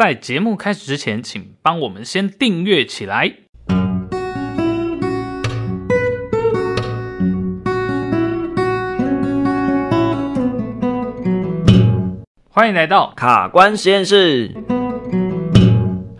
在节目开始之前，请帮我们先订阅起来。欢迎来到卡关实验室。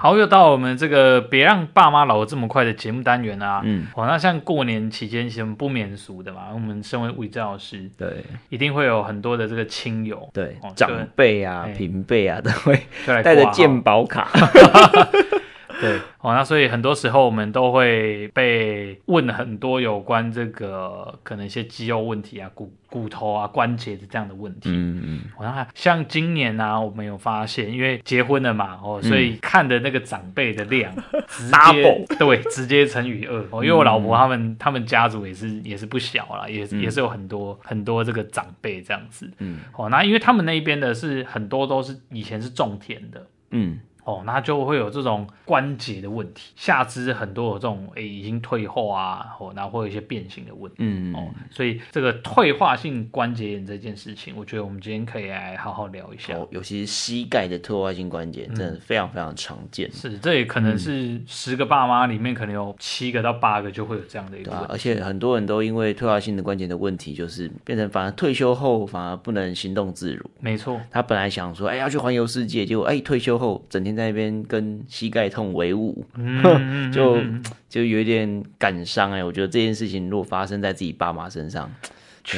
好，又到我们这个别让爸妈老的这么快的节目单元啊。嗯，好，那像过年期间，其实不免俗的嘛。我们身为物理治疗师，对，一定会有很多的这个亲友，对，哦、长辈啊、平辈啊，都会带着鉴宝卡。对，哦，那所以很多时候我们都会被问很多有关这个可能一些肌肉问题啊、骨骨头啊、关节的这样的问题。嗯嗯。然后像今年呢、啊，我们有发现，因为结婚了嘛，哦，所以看的那个长辈的量 直接 double，对，直接乘以二。哦，因为我老婆他们他们家族也是也是不小啦，也也是有很多很多这个长辈这样子。嗯。哦，那因为他们那一边的是很多都是以前是种田的。嗯。哦，那就会有这种关节的问题，下肢很多有这种诶、欸、已经退化啊，哦，然后会有一些变形的问题，嗯哦，所以这个退化性关节炎这件事情，我觉得我们今天可以来好好聊一下。哦，尤其是膝盖的退化性关节，真的非常非常常见。嗯、是，这也可能是十个爸妈里面可能有七个到八个就会有这样的一个。对啊，而且很多人都因为退化性的关节的问题，就是变成反而退休后反而不能行动自如。没错，他本来想说，哎、欸，要去环游世界，结果哎、欸，退休后整天在那边跟膝盖痛为伍，嗯、就就有点感伤哎。我觉得这件事情如果发生在自己爸妈身上。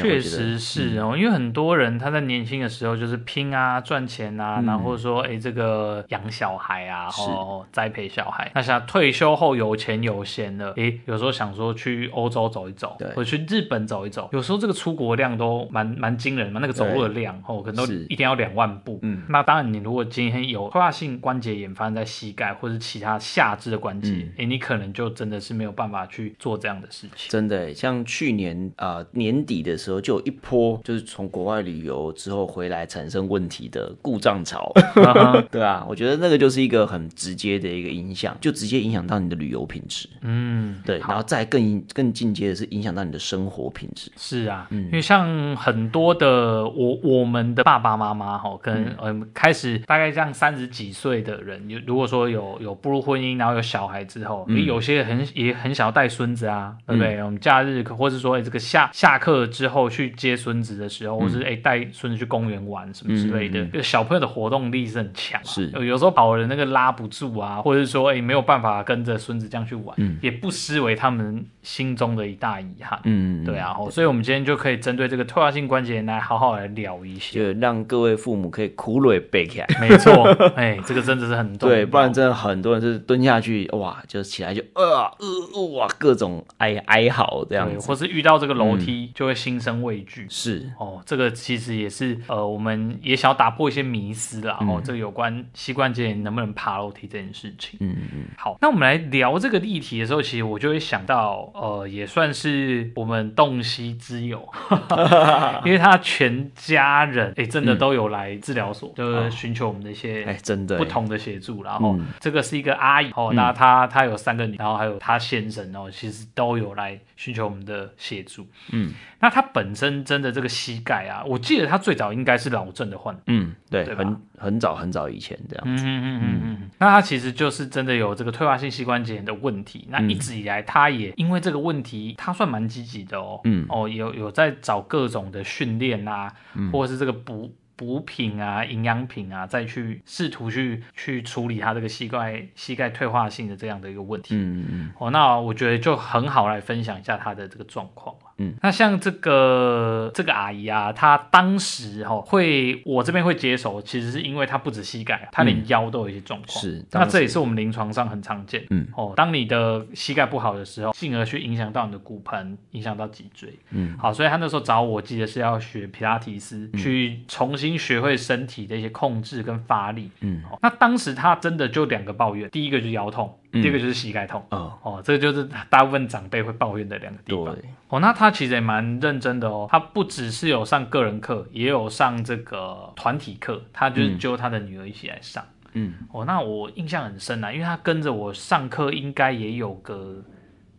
确实是哦，嗯、因为很多人他在年轻的时候就是拼啊赚钱啊，嗯、然后说哎这个养小孩啊，然后栽培小孩。那像退休后有钱有闲了，哎，有时候想说去欧洲走一走，对，或者去日本走一走。有时候这个出国量都蛮蛮惊人嘛，那个走路的量哦，可能都一天要两万步。嗯，那当然你如果今天有退化性关节炎发生在膝盖或者其他下肢的关节，哎、嗯，你可能就真的是没有办法去做这样的事情。真的，像去年啊、呃、年底的。的时候就有一波，就是从国外旅游之后回来产生问题的故障潮，对啊，我觉得那个就是一个很直接的一个影响，就直接影响到你的旅游品质，嗯，对，然后再更更进阶的是影响到你的生活品质，是啊，嗯，因为像很多的我我们的爸爸妈妈哈，跟嗯。开始大概这样三十几岁的人，有如果说有有步入婚姻，然后有小孩之后，嗯、有些很也很想要带孙子啊，对不对？嗯、我们假日或者说这个下下课之后去接孙子的时候，或是哎带孙子去公园玩什么之类的，嗯嗯嗯、小朋友的活动力是很强、啊，是。有时候跑人那个拉不住啊，或者是说哎没有办法跟着孙子这样去玩，嗯、也不失为他们心中的一大遗憾。嗯，对啊，所以我们今天就可以针对这个退化性关节炎来好好来聊一些，就让各位父母可以苦累背起来。没错，哎，这个真的是很重要，对，不然真的很多人是蹲下去哇，就起来就呃呃哇各种哀哀嚎这样子，或是遇到这个楼梯就会心生畏。畏惧是哦，这个其实也是呃，我们也想要打破一些迷思啦。嗯、哦，这个有关膝关节能不能爬楼梯这件事情。嗯嗯。好，那我们来聊这个议题的时候，其实我就会想到，呃，也算是我们洞悉之友，因为他全家人哎，真的都有来治疗所，嗯、就是寻求我们的一些哎，真的不同的协助。然后这个是一个阿姨哦，嗯、那她她有三个女，然后还有她先生哦，其实都有来寻求我们的协助。嗯，那他本身。真真的这个膝盖啊，我记得他最早应该是老郑的患，嗯，对，对很很早很早以前这样子，嗯嗯嗯嗯，那他其实就是真的有这个退化性膝关节炎的问题，那一直以来他也因为这个问题，他算蛮积极的哦，嗯，哦，有有在找各种的训练啊，嗯、或者是这个补。补品啊，营养品啊，再去试图去去处理他这个膝盖膝盖退化性的这样的一个问题。嗯嗯哦，那我觉得就很好来分享一下他的这个状况。嗯，那像这个这个阿姨啊，她当时哈、哦、会我这边会接手，其实是因为她不止膝盖，她连腰都有一些状况。是，那这也是我们临床上很常见。嗯哦，当你的膝盖不好的时候，进而去影响到你的骨盆，影响到脊椎。嗯，好，所以她那时候找我，记得是要学皮拉提斯，嗯、去重新。学会身体的一些控制跟发力，嗯，哦那当时她真的就两个抱怨，第一个就是腰痛，嗯、第二个就是膝盖痛，哦，哦，这个就是大部分长辈会抱怨的两个地方。哦，那他其实也蛮认真的哦，他不只是有上个人课，也有上这个团体课，他就是揪他的女儿一起来上，嗯，哦，那我印象很深啊，因为他跟着我上课应该也有个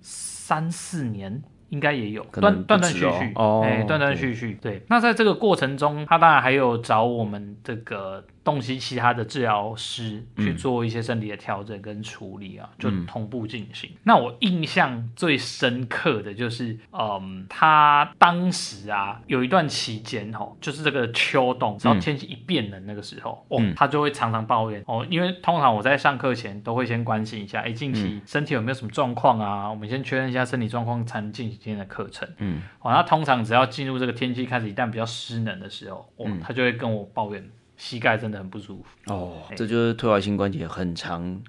三四年。应该也有断断断续续，哎，断断续续，对。那在这个过程中，他当然还有找我们这个洞悉其他的治疗师去做一些身体的调整跟处理啊，就同步进行。嗯、那我印象最深刻的就是，嗯，他当时啊有一段期间哦，就是这个秋冬，只要天气一变冷那个时候，嗯、哦，他就会常常抱怨哦，因为通常我在上课前都会先关心一下，哎，近期身体有没有什么状况啊？我们先确认一下身体状况，才能进行今天的课程。嗯，哦，那通常只要进入这个天气开始一旦比较湿冷的时候，哦，他就会跟我抱怨。膝盖真的很不舒服哦，这就是退化性关节很常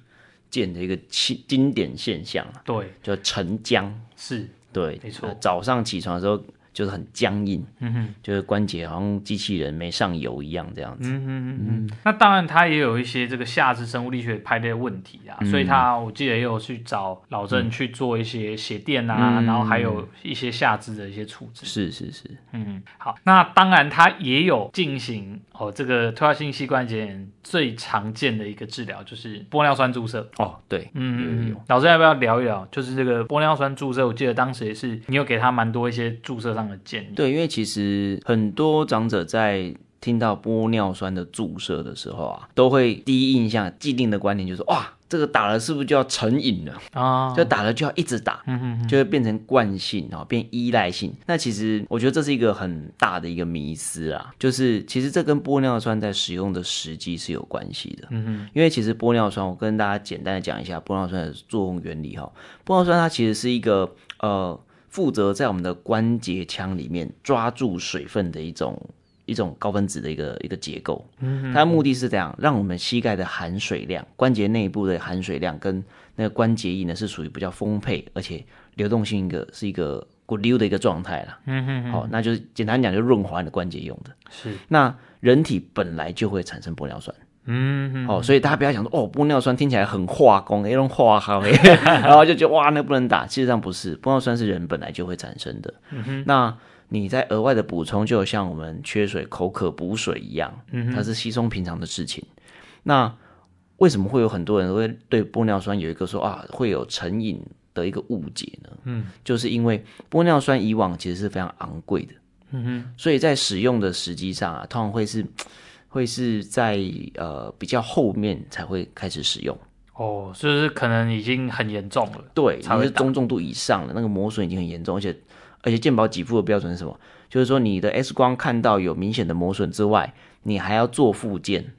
见的一个经典现象。对，叫晨僵，是对，没错。早上起床的时候。就是很僵硬，嗯哼，就是关节好像机器人没上油一样这样子，嗯嗯嗯。那当然，他也有一些这个下肢生物力学排列的问题啊，嗯、所以他我记得也有去找老郑去做一些鞋垫啊，嗯、然后还有一些下肢的一些处置。是是是，嗯，好。那当然，他也有进行哦，这个退化性膝关节炎最常见的一个治疗就是玻尿酸注射。哦，对，嗯嗯。老郑要不要聊一聊？就是这个玻尿酸注射，我记得当时也是你有给他蛮多一些注射上。对，因为其实很多长者在听到玻尿酸的注射的时候啊，都会第一印象既定的观念就是哇，这个打了是不是就要成瘾了啊？就打了就要一直打，嗯哼，就会变成惯性啊，变依赖性。那其实我觉得这是一个很大的一个迷思啊，就是其实这跟玻尿酸在使用的时机是有关系的。嗯哼，因为其实玻尿酸，我跟大家简单的讲一下玻尿酸的作用原理哈。玻尿酸它其实是一个呃。负责在我们的关节腔里面抓住水分的一种一种高分子的一个一个结构，嗯它的目的是这样，让我们膝盖的含水量，关节内部的含水量跟那个关节液呢是属于比较丰沛，而且流动性一个是一个骨溜的一个状态啦。嗯哼，好，那就是简单讲，就润滑你的关节用的。是，那人体本来就会产生玻尿酸。嗯，哦，所以大家不要想说哦，玻尿酸听起来很化工，那种化好，然后就觉得哇，那不能打。其实上不是，玻尿酸是人本来就会产生的。嗯哼，那你在额外的补充，就像我们缺水口渴补水一样，它是稀松平常的事情。那为什么会有很多人会对玻尿酸有一个说啊，会有成瘾的一个误解呢？嗯，就是因为玻尿酸以往其实是非常昂贵的。嗯哼，所以在使用的时机上啊，通常会是。会是在呃比较后面才会开始使用哦，就是可能已经很严重了，对，才是中重度以上了，那个磨损已经很严重，而且而且健保给付的标准是什么？就是说你的 X 光看到有明显的磨损之外，你还要做复健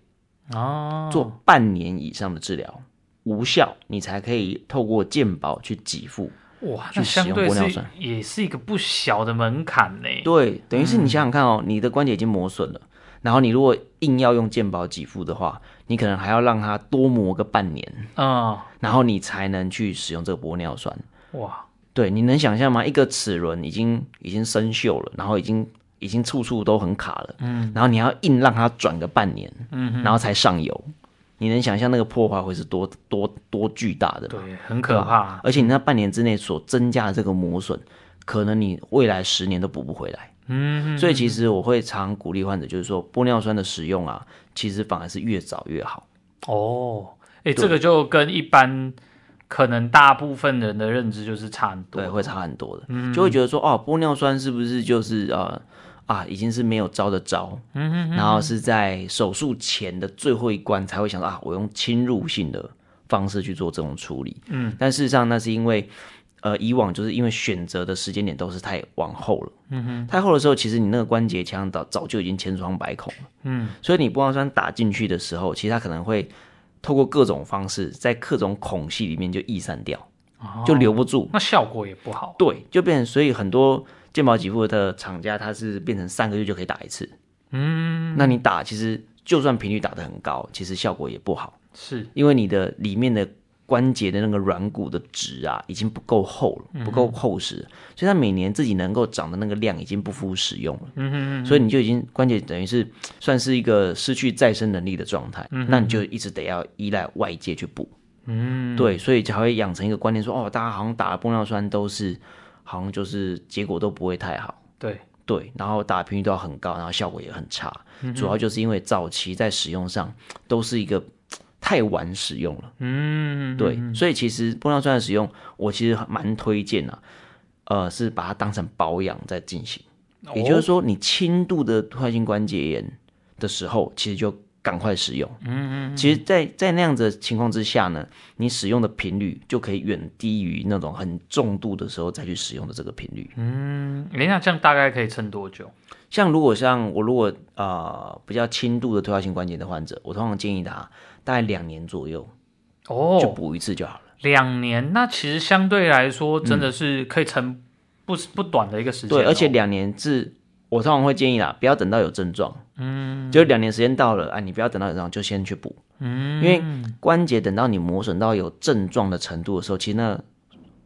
哦，做半年以上的治疗无效，你才可以透过健保去给付哇，去使用玻尿酸，也是一个不小的门槛呢。对，等于是你想想看哦，嗯、你的关节已经磨损了。然后你如果硬要用健保给付的话，你可能还要让它多磨个半年啊，哦、然后你才能去使用这个玻尿酸。哇，对，你能想象吗？一个齿轮已经已经生锈了，然后已经已经处处都很卡了，嗯，然后你要硬让它转个半年，嗯，然后才上油，你能想象那个破坏会是多多多巨大的吗？对，很可怕。而且你那半年之内所增加的这个磨损，可能你未来十年都补不回来。嗯，所以其实我会常鼓励患者，就是说玻尿酸的使用啊，其实反而是越早越好。哦，哎、欸，这个就跟一般可能大部分人的认知就是差很多，对，会差很多的。嗯，就会觉得说，哦，玻尿酸是不是就是呃啊，已经是没有招的招，嗯哼，然后是在手术前的最后一关才会想到啊，我用侵入性的方式去做这种处理。嗯，但事实上那是因为。呃，以往就是因为选择的时间点都是太往后了，嗯哼，太后的时候，其实你那个关节腔早早就已经千疮百孔了，嗯，所以你玻尿酸打进去的时候，其实它可能会透过各种方式，在各种孔隙里面就溢散掉，哦、就留不住，那效果也不好，对，就变成，所以很多健保给付的厂家，它是变成三个月就可以打一次，嗯，那你打其实就算频率打得很高，其实效果也不好，是。因为你的里面的。关节的那个软骨的质啊，已经不够厚了，不够厚实，嗯、所以它每年自己能够长的那个量已经不敷使用了。嗯哼嗯哼，所以你就已经关节等于是算是一个失去再生能力的状态。嗯，那你就一直得要依赖外界去补。嗯哼，对，所以才会养成一个观念说，哦，大家好像打了玻尿酸都是，好像就是结果都不会太好。对对，然后打的频率都要很高，然后效果也很差。嗯、哼主要就是因为早期在使用上都是一个。太晚使用了，嗯，对，所以其实玻尿酸的使用，我其实蛮推荐啊，呃，是把它当成保养在进行，也就是说，你轻度的退化性关节炎的时候，其实就赶快使用。嗯嗯。其实在，在在那样子的情况之下呢，你使用的频率就可以远低于那种很重度的时候再去使用的这个频率。嗯，那这样大概可以撑多久？像如果像我如果啊、呃、比较轻度的退化性关节的患者，我通常建议他大概两年左右，哦，就补一次就好了。两年，那其实相对来说真的是可以撑不不短的一个时间。对，而且两年是，我通常会建议啦，不要等到有症状，嗯，就两年时间到了，啊，你不要等到有症状就先去补，嗯，因为关节等到你磨损到有症状的程度的时候，其实那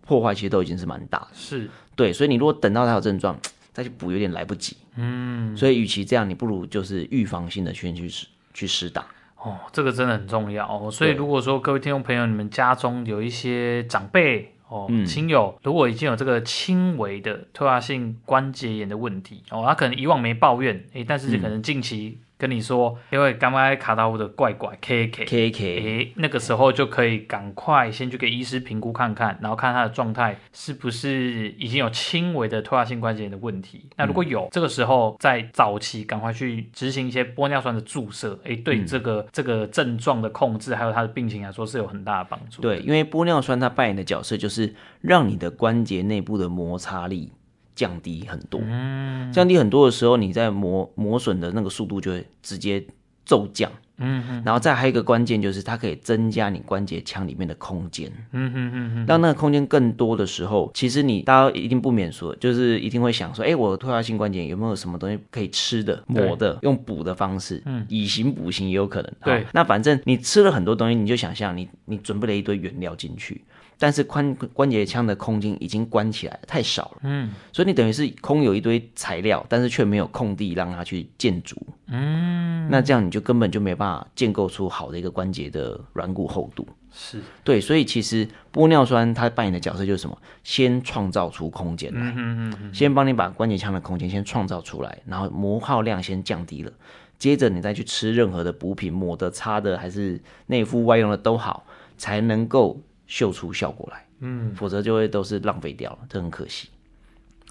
破坏其实都已经是蛮大的，是。对，所以你如果等到它有症状再去补，有点来不及，嗯，所以与其这样，你不如就是预防性的先去施去施打。哦，这个真的很重要哦。所以如果说各位听众朋友，你们家中有一些长辈哦、嗯、亲友，如果已经有这个轻微的退化性关节炎的问题哦，他可能以往没抱怨，诶，但是可能近期。跟你说，因为刚刚卡到我的怪怪 K K K K，诶，那个时候就可以赶快先去给医师评估看看，然后看他的状态是不是已经有轻微的退化性关节炎的问题。那如果有，嗯、这个时候在早期赶快去执行一些玻尿酸的注射，诶，对这个、嗯、这个症状的控制还有他的病情来说是有很大的帮助。对，因为玻尿酸它扮演的角色就是让你的关节内部的摩擦力。降低很多，嗯，降低很多的时候，你在磨磨损的那个速度就会直接骤降，嗯哼，然后再还有一个关键就是它可以增加你关节腔里面的空间，嗯哼嗯哼，当那个空间更多的时候，其实你大家一定不免说，就是一定会想说，哎，我退化性关节有没有什么东西可以吃的、抹的，用补的方式，嗯，以形补形也有可能，对，那反正你吃了很多东西，你就想象你你准备了一堆原料进去。但是关关节腔的空间已经关起来了，太少了。嗯，所以你等于是空有一堆材料，但是却没有空地让它去建筑。嗯，那这样你就根本就没办法建构出好的一个关节的软骨厚度。是对，所以其实玻尿酸它扮演的角色就是什么？先创造出空间来，嗯嗯嗯，先帮你把关节腔的空间先创造出来，然后磨耗量先降低了，接着你再去吃任何的补品，抹的、擦的还是内敷外用的都好，才能够。秀出效果来，嗯，否则就会都是浪费掉了，这很可惜。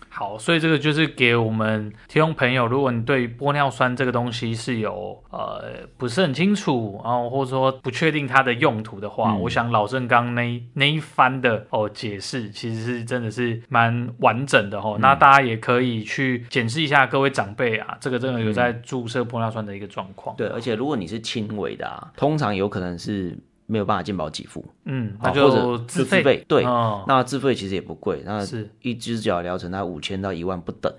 好，所以这个就是给我们听众朋友，如果你对玻尿酸这个东西是有呃不是很清楚，然后或者说不确定它的用途的话，嗯、我想老郑刚那那一番的哦解释，其实是真的是蛮完整的哦。嗯、那大家也可以去检视一下各位长辈啊，这个真的有在注射玻尿酸的一个状况。对，而且如果你是轻微的啊，通常有可能是。没有办法健保给付，嗯，那就自费，或者自费，对，哦、那自费其实也不贵，那是。一只脚疗程，它五千到一万不等。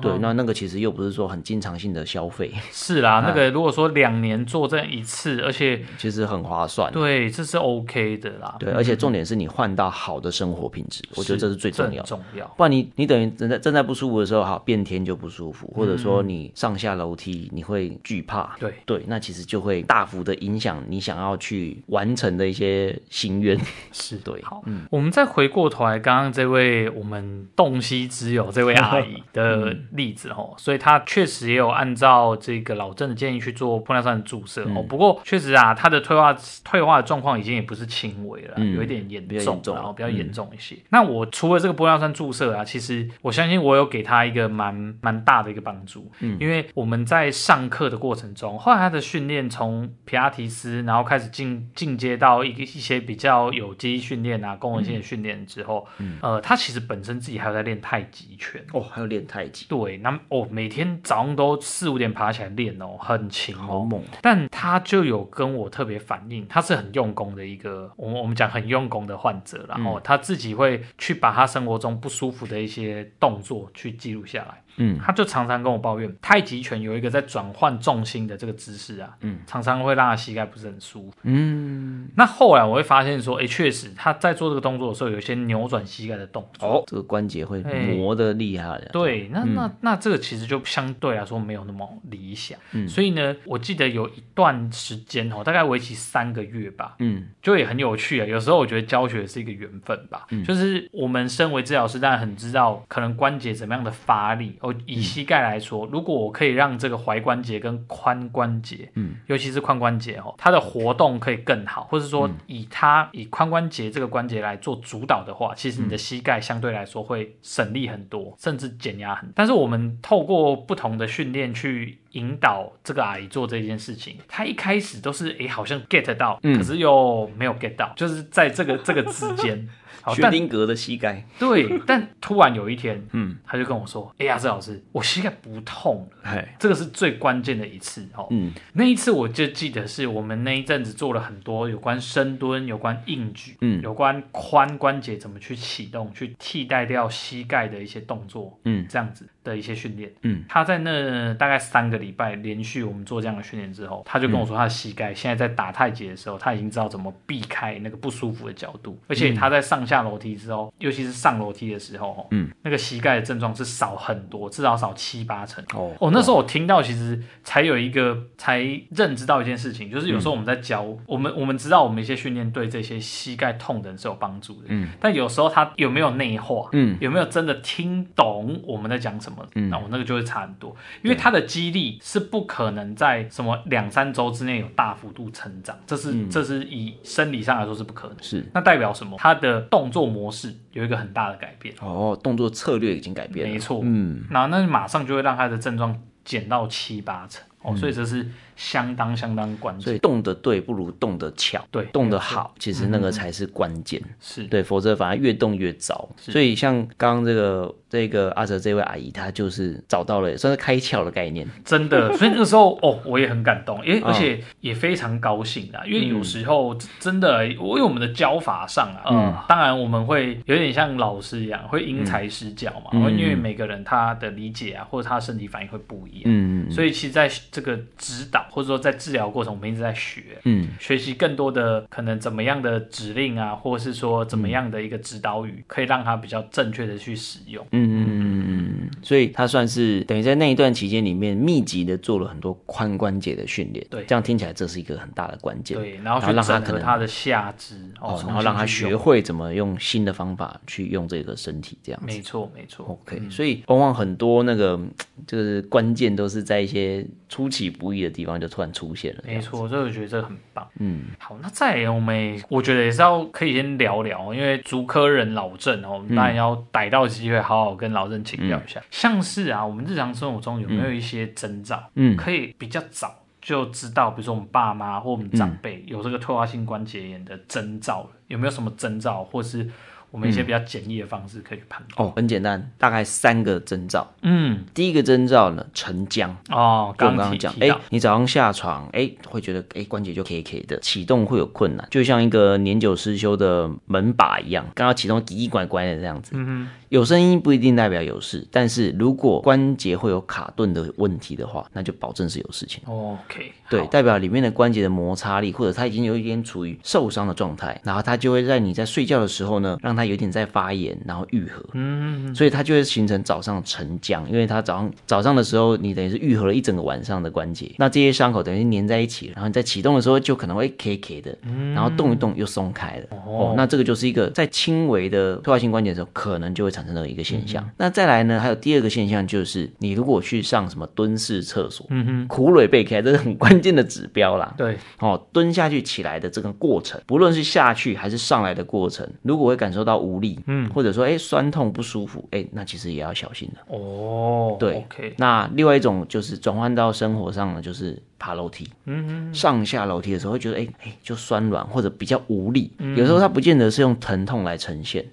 对，那那个其实又不是说很经常性的消费，是啦，那个如果说两年做这样一次，而且其实很划算，对，这是 OK 的啦，对，而且重点是你换到好的生活品质，我觉得这是最重要，重要，不然你你等于正在正在不舒服的时候，好变天就不舒服，或者说你上下楼梯你会惧怕，对。对，那其实就会大幅的影响你想要去完成的一些心愿，是对，好，嗯，我们再回过头来，刚刚这位我们洞悉之友这位阿姨的例。子哦，所以他确实也有按照这个老郑的建议去做玻尿酸的注射哦。嗯、不过确实啊，他的退化退化的状况已经也不是轻微了，嗯、有一点严重，重然后比较严重一些。嗯、那我除了这个玻尿酸注射啊，其实我相信我有给他一个蛮蛮大的一个帮助，嗯，因为我们在上课的过程中，后来他的训练从皮拉提斯，然后开始进进阶到一个一些比较有肌训练啊、功能性的训练之后，嗯，呃，他其实本身自己还有在练太极拳哦，还有练太极，对。那哦，每天早上都四五点爬起来练哦，很勤哦，好猛。但他就有跟我特别反映，他是很用功的一个，我们我们讲很用功的患者，然后他自己会去把他生活中不舒服的一些动作去记录下来。嗯，他就常常跟我抱怨，太极拳有一个在转换重心的这个姿势啊，嗯，常常会让他膝盖不是很舒服。嗯，那后来我会发现说，哎，确实他在做这个动作的时候，有一些扭转膝盖的动作。哦，这个关节会磨得厉害的。对，那那那这个其实就相对来说没有那么理想。嗯，所以呢，我记得有一段时间哦，大概为期三个月吧。嗯，就也很有趣啊。有时候我觉得教学是一个缘分吧。嗯，就是我们身为治疗师，当然很知道可能关节怎么样的发力。以膝盖来说，如果我可以让这个踝关节跟髋关节，嗯，尤其是髋关节哦，它的活动可以更好，或者说以它以髋关节这个关节来做主导的话，其实你的膝盖相对来说会省力很多，甚至减压很。但是我们透过不同的训练去。引导这个阿姨做这件事情，她一开始都是诶好像 get 到，可是又没有 get 到，就是在这个这个之间。薛丁格的膝盖，对，但突然有一天，嗯，他就跟我说：“哎呀，这老师，我膝盖不痛了。”哎，这个是最关键的一次哦。嗯，那一次我就记得是我们那一阵子做了很多有关深蹲、有关硬举、嗯，有关髋关节怎么去启动、去替代掉膝盖的一些动作，嗯，这样子的一些训练。嗯，他在那大概三个礼拜连续我们做这样的训练之后，他就跟我说，他的膝盖现在在打太极的时候，他已经知道怎么避开那个不舒服的角度，而且他在上下。下楼梯之后，尤其是上楼梯的时候，嗯，那个膝盖的症状是少很多，至少少七八成。哦，哦，那时候我听到，其实才有一个才认知到一件事情，就是有时候我们在教、嗯、我们，我们知道我们一些训练对这些膝盖痛的人是有帮助的，嗯，但有时候他有没有内化，嗯，有没有真的听懂我们在讲什么，嗯，那我那个就会差很多，因为他的肌力是不可能在什么两三周之内有大幅度成长，这是、嗯、这是以生理上来说是不可能，是，那代表什么？他的动动作模式有一个很大的改变。哦，动作策略已经改变了，没错，嗯，那那马上就会让他的症状减到七八成。哦，嗯、所以这是。相当相当关键，所以动得对不如动得巧，对，动得好，其实那个才是关键，是。对，否则反而越动越糟。所以像刚刚这个这个阿哲这位阿姨，她就是找到了算是开窍的概念，真的。所以那个时候哦，我也很感动，因为而且也非常高兴啊，因为有时候真的，因为我们的教法上啊，嗯，当然我们会有点像老师一样，会因材施教嘛，因为每个人他的理解啊，或者他身体反应会不一样，嗯，所以其实在这个指导。或者说在治疗过程，我们一直在学，嗯，学习更多的可能怎么样的指令啊，或者是说怎么样的一个指导语，可以让他比较正确的去使用。嗯嗯嗯嗯，所以他算是等于在那一段期间里面密集的做了很多髋关节的训练。对，这样听起来这是一个很大的关键。对，然后去整合他的下肢，哦，然后让他学会怎么用新的方法去用这个身体，这样子。没错没错。OK，所以往往很多那个就是关键都是在一些出其不意的地方。就突然出现了，没错，所以我觉得这个很棒。嗯，好，那再来我们我觉得也是要可以先聊聊，因为竹科人老郑哦，我们当然要逮到机会好好跟老郑请教一下。嗯、像是啊，我们日常生活中有没有一些征兆，嗯，可以比较早就知道，比如说我们爸妈或我们长辈有这个退化性关节炎的征兆，有没有什么征兆，或是？我们一些比较简易的方式可以去判断。哦，很简单，大概三个征兆。嗯，第一个征兆呢，沉僵。哦，刚刚讲，哎，你早上下床，哎，会觉得哎关节就 K K 的，启动会有困难，就像一个年久失修的门把一样，刚刚启动奇奇怪怪的这样子。嗯哼。有声音不一定代表有事，但是如果关节会有卡顿的问题的话，那就保证是有事情。OK，对，代表里面的关节的摩擦力或者它已经有一点处于受伤的状态，然后它就会在你在睡觉的时候呢，让它有点在发炎，然后愈合。嗯，所以它就会形成早上晨僵，因为它早上早上的时候你等于是愈合了一整个晚上的关节，那这些伤口等于是粘在一起，然后你在启动的时候就可能会 K K 的，然后动一动又松开了。哦，那这个就是一个在轻微的退化性关节的时候，可能就会产生的一个现象。嗯、那再来呢？还有第二个现象就是，你如果去上什么蹲式厕所，嗯哼，苦累背开，这是很关键的指标啦。对，哦，蹲下去起来的这个过程，不论是下去还是上来的过程，如果会感受到无力，嗯，或者说哎酸痛不舒服，哎，那其实也要小心的。哦，对，OK。那另外一种就是转换到生活上呢，就是爬楼梯，嗯哼，上下楼梯的时候会觉得哎哎就酸软或者比较无力，嗯、有时候它不见得是用疼痛来呈现。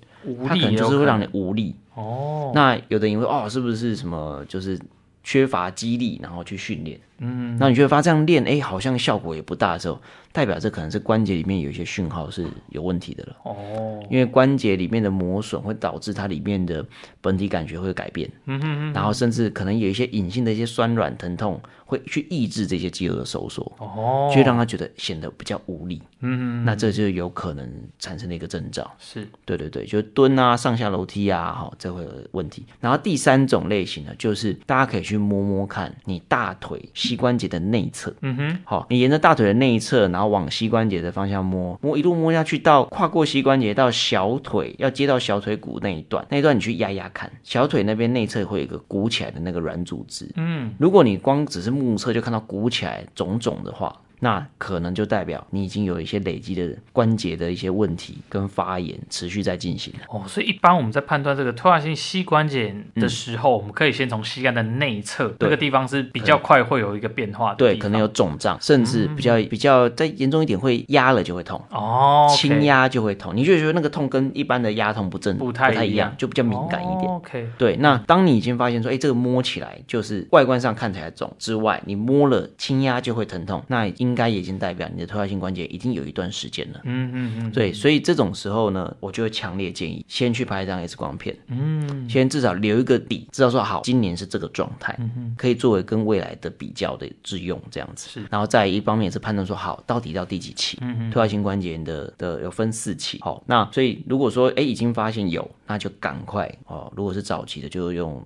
它可能就是会让你无力哦。那有的人会哦，是不是什么就是缺乏激励，然后去训练？嗯，那你就会发这样练，哎，好像效果也不大的时候，代表这可能是关节里面有一些讯号是有问题的了。哦，因为关节里面的磨损会导致它里面的本体感觉会改变。嗯哼哼。然后甚至可能有一些隐性的一些酸软疼痛，会去抑制这些肌肉的收缩。哦，就让他觉得显得比较无力。嗯哼。那这就有可能产生的一个征兆。是。对对对，就蹲啊，上下楼梯啊，哈，这会有问题。然后第三种类型呢，就是大家可以去摸摸看你大腿。膝关节的内侧，嗯哼，好，你沿着大腿的内侧，然后往膝关节的方向摸，摸一路摸下去，到跨过膝关节到小腿，要接到小腿骨那一段，那一段你去压压看，小腿那边内侧会有一个鼓起来的那个软组织，嗯，如果你光只是目测就看到鼓起来肿肿的话。那可能就代表你已经有一些累积的关节的一些问题跟发炎持续在进行哦，所以一般我们在判断这个退化性膝关节的时候，嗯、我们可以先从膝盖的内侧那个地方是比较快会有一个变化的，对，可能有肿胀，甚至比较、嗯、比较再严重一点会压了就会痛哦，轻压就会痛，你就觉得那个痛跟一般的压痛不正不太一样，就比较敏感一点。哦、OK，对，那当你已经发现说，哎，这个摸起来就是外观上看起来肿之外，你摸了轻压就会疼痛，那应该已经代表你的退化性关节已经有一段时间了。嗯嗯嗯，对，所以这种时候呢，我就会强烈建议先去拍一张 X 光片，嗯，先至少留一个底，知道说好，今年是这个状态，嗯，可以作为跟未来的比较的之用，这样子。是，然后再一方面也是判断说好，到底到第几期，嗯，退化性关节炎的的有分四期，好，那所以如果说哎已经发现有，那就赶快哦，如果是早期的就用。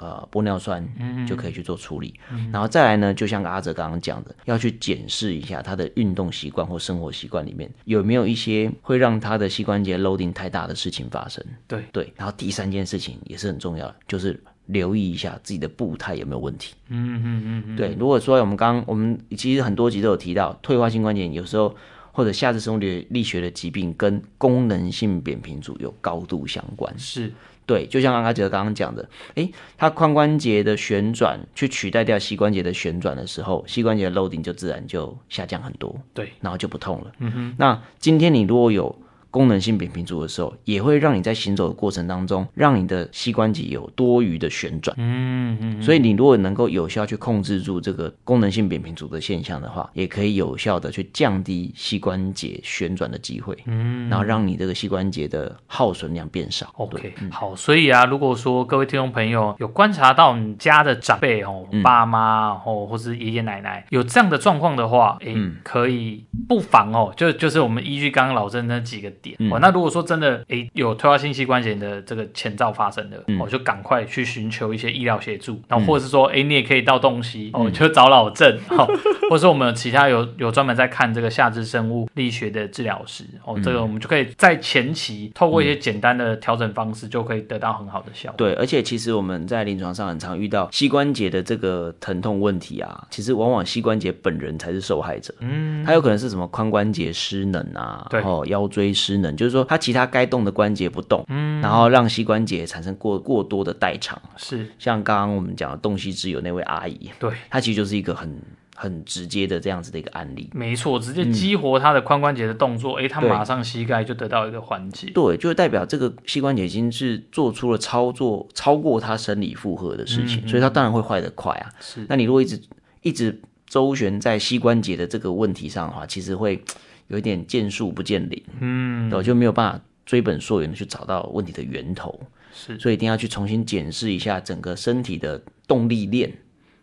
呃，玻尿酸就可以去做处理，嗯、然后再来呢，就像阿哲刚刚讲的，要去检视一下他的运动习惯或生活习惯里面有没有一些会让他的膝关节 loading 太大的事情发生。对对，然后第三件事情也是很重要的，就是留意一下自己的步态有没有问题。嗯嗯嗯对，如果说我们刚刚我们其实很多集都有提到，退化性关节炎有时候或者下肢生物力学的疾病跟功能性扁平足有高度相关。是。对，就像阿哲刚刚讲的，诶，它髋关节的旋转去取代掉膝关节的旋转的时候，膝关节的 loading 就自然就下降很多，对，然后就不痛了。嗯哼，那今天你如果有。功能性扁平足的时候，也会让你在行走的过程当中，让你的膝关节有多余的旋转。嗯嗯。所以你如果能够有效去控制住这个功能性扁平足的现象的话，也可以有效的去降低膝关节旋转的机会。嗯。然后让你这个膝关节的耗损量变少。OK，好。所以啊，如果说各位听众朋友有观察到你家的长辈哦，爸妈哦，或是爷爷奶奶有这样的状况的话，哎，可以不妨哦，就就是我们依据刚刚老郑那几个。嗯、哦，那如果说真的诶有退化性膝关节的这个前兆发生的，我、嗯。哦、就赶快去寻求一些医疗协助，然后或者是说，诶、嗯、你也可以到东西哦，嗯、就找老郑，哦，或者说我们有其他有有专门在看这个下肢生物力学的治疗师，哦，嗯、这个我们就可以在前期透过一些简单的调整方式，就可以得到很好的效果。对，而且其实我们在临床上很常遇到膝关节的这个疼痛问题啊，其实往往膝关节本人才是受害者，嗯，他有可能是什么髋关节失能啊，对，哦，腰椎失能，就是说它其他该动的关节不动，嗯，然后让膝关节产生过过多的代偿，是。像刚刚我们讲的洞悉之友那位阿姨，对，她其实就是一个很很直接的这样子的一个案例，没错，直接激活他的髋关节的动作，哎、嗯，她马上膝盖就得到一个缓解，对，就代表这个膝关节已经是做出了操作超过他生理负荷的事情，嗯、所以他当然会坏得快啊。是，那你如果一直一直周旋在膝关节的这个问题上的话，其实会。有一点见树不见林，嗯，我就没有办法追本溯源的去找到问题的源头，是，所以一定要去重新检视一下整个身体的动力链，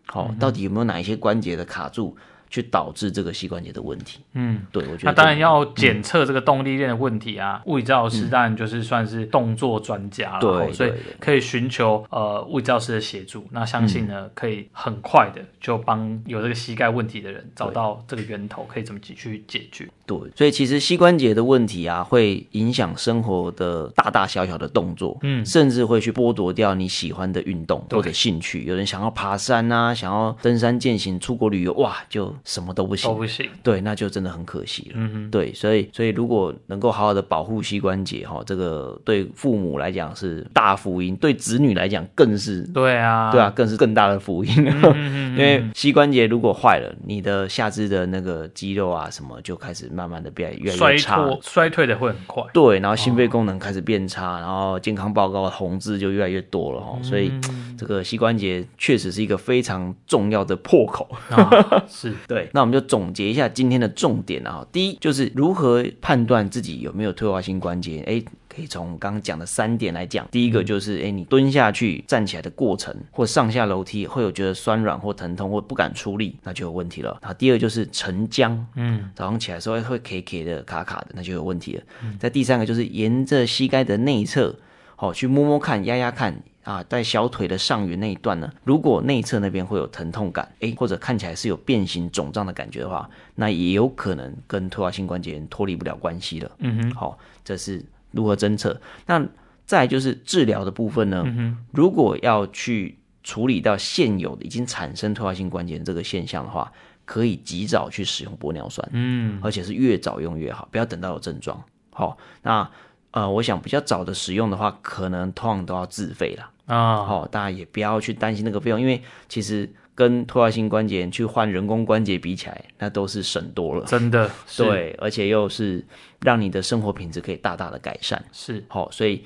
好、哦，到底有没有哪一些关节的卡住？去导致这个膝关节的问题。嗯，对，我觉得那当然要检测这个动力链的问题啊。嗯、物理治疗师当然就是算是动作专家了，对，所以可以寻求呃物理治疗师的协助。那相信呢，嗯、可以很快的就帮有这个膝盖问题的人找到这个源头，可以怎么去解决。对，所以其实膝关节的问题啊，会影响生活的大大小小的动作，嗯，甚至会去剥夺掉你喜欢的运动或者兴趣。有人想要爬山啊，想要登山健行、出国旅游，哇，就什么都不行，都不行。对，那就真的很可惜了。嗯哼，对，所以所以如果能够好好的保护膝关节，哈，这个对父母来讲是大福音，对子女来讲更是，对啊，对啊，更是更大的福音。因为膝关节如果坏了，你的下肢的那个肌肉啊什么就开始慢慢的变越来越差，衰退衰退的会很快。对，然后心肺功能开始变差，哦、然后健康报告红字就越来越多了哈。嗯、所以这个膝关节确实是一个非常重要的破口。啊、是对，那我们就总结一下今天的重点啊。第一就是如何判断自己有没有退化性关节，哎。可以从刚刚讲的三点来讲，第一个就是，哎，你蹲下去、站起来的过程，或上下楼梯会有觉得酸软或疼痛或不敢出力，那就有问题了。然后第二就是沉僵，嗯，早上起来的时候会 K K 的、卡卡的，那就有问题了。嗯、再第三个就是沿着膝盖的内侧，好、哦、去摸摸看、压压看啊，在小腿的上缘那一段呢，如果内侧那边会有疼痛感，哎，或者看起来是有变形肿胀的感觉的话，那也有可能跟退化性关节炎脱离不了关系了。嗯哼，好、哦，这是。如何侦测？那再就是治疗的部分呢？如果要去处理到现有的已经产生退化性关节这个现象的话，可以及早去使用玻尿酸，嗯，而且是越早用越好，不要等到有症状。好，那呃，我想比较早的使用的话，可能通常都要自费了啊。好、哦，大家也不要去担心那个费用，因为其实跟退化性关节炎去换人工关节比起来，那都是省多了，真的。对，而且又是让你的生活品质可以大大的改善。是，好、哦，所以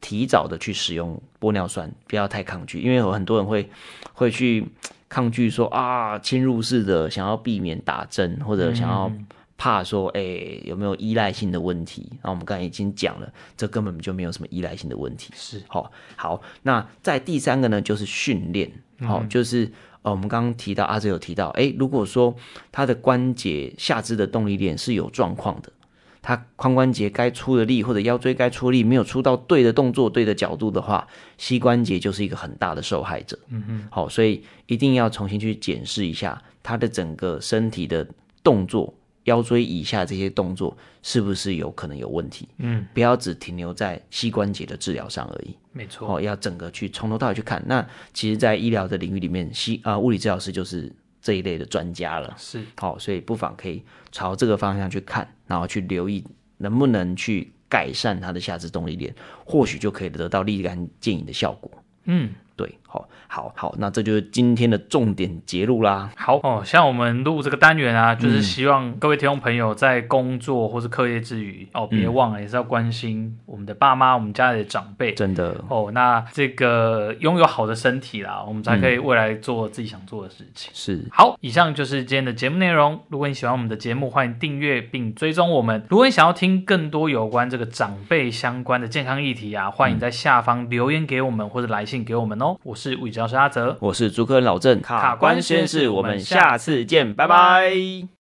提早的去使用玻尿酸，不要太抗拒，因为有很多人会会去抗拒说啊，侵入式的想要避免打针或者想要。怕说，哎、欸，有没有依赖性的问题？那我们刚才已经讲了，这根本就没有什么依赖性的问题。是，好，好。那在第三个呢，就是训练。好、嗯，就是呃，我们刚刚提到阿哲有提到，哎、欸，如果说他的关节下肢的动力链是有状况的，他髋关节该出的力或者腰椎该出力没有出到对的动作、对的角度的话，膝关节就是一个很大的受害者。嗯哼，好，所以一定要重新去检视一下他的整个身体的动作。腰椎以下这些动作是不是有可能有问题？嗯，不要只停留在膝关节的治疗上而已。没错，哦，要整个去从头到尾去看。那其实，在医疗的领域里面，西啊、呃、物理治疗师就是这一类的专家了。是，好、哦，所以不妨可以朝这个方向去看，然后去留意能不能去改善他的下肢动力链，或许就可以得到立竿见影的效果。嗯。对，好，好，好，那这就是今天的重点节录啦。好哦，像我们录这个单元啊，就是希望各位听众朋友在工作或是课业之余，哦，别忘了也是要关心我们的爸妈，我们家里的长辈。真的哦，那这个拥有好的身体啦，我们才可以未来做自己想做的事情。是，好，以上就是今天的节目内容。如果你喜欢我们的节目，欢迎订阅并追踪我们。如果你想要听更多有关这个长辈相关的健康议题啊，欢迎在下方留言给我们或者来信给我们哦。我是物理治疗师阿泽，我是主科人老郑，卡关实验室，我们下次见，拜拜。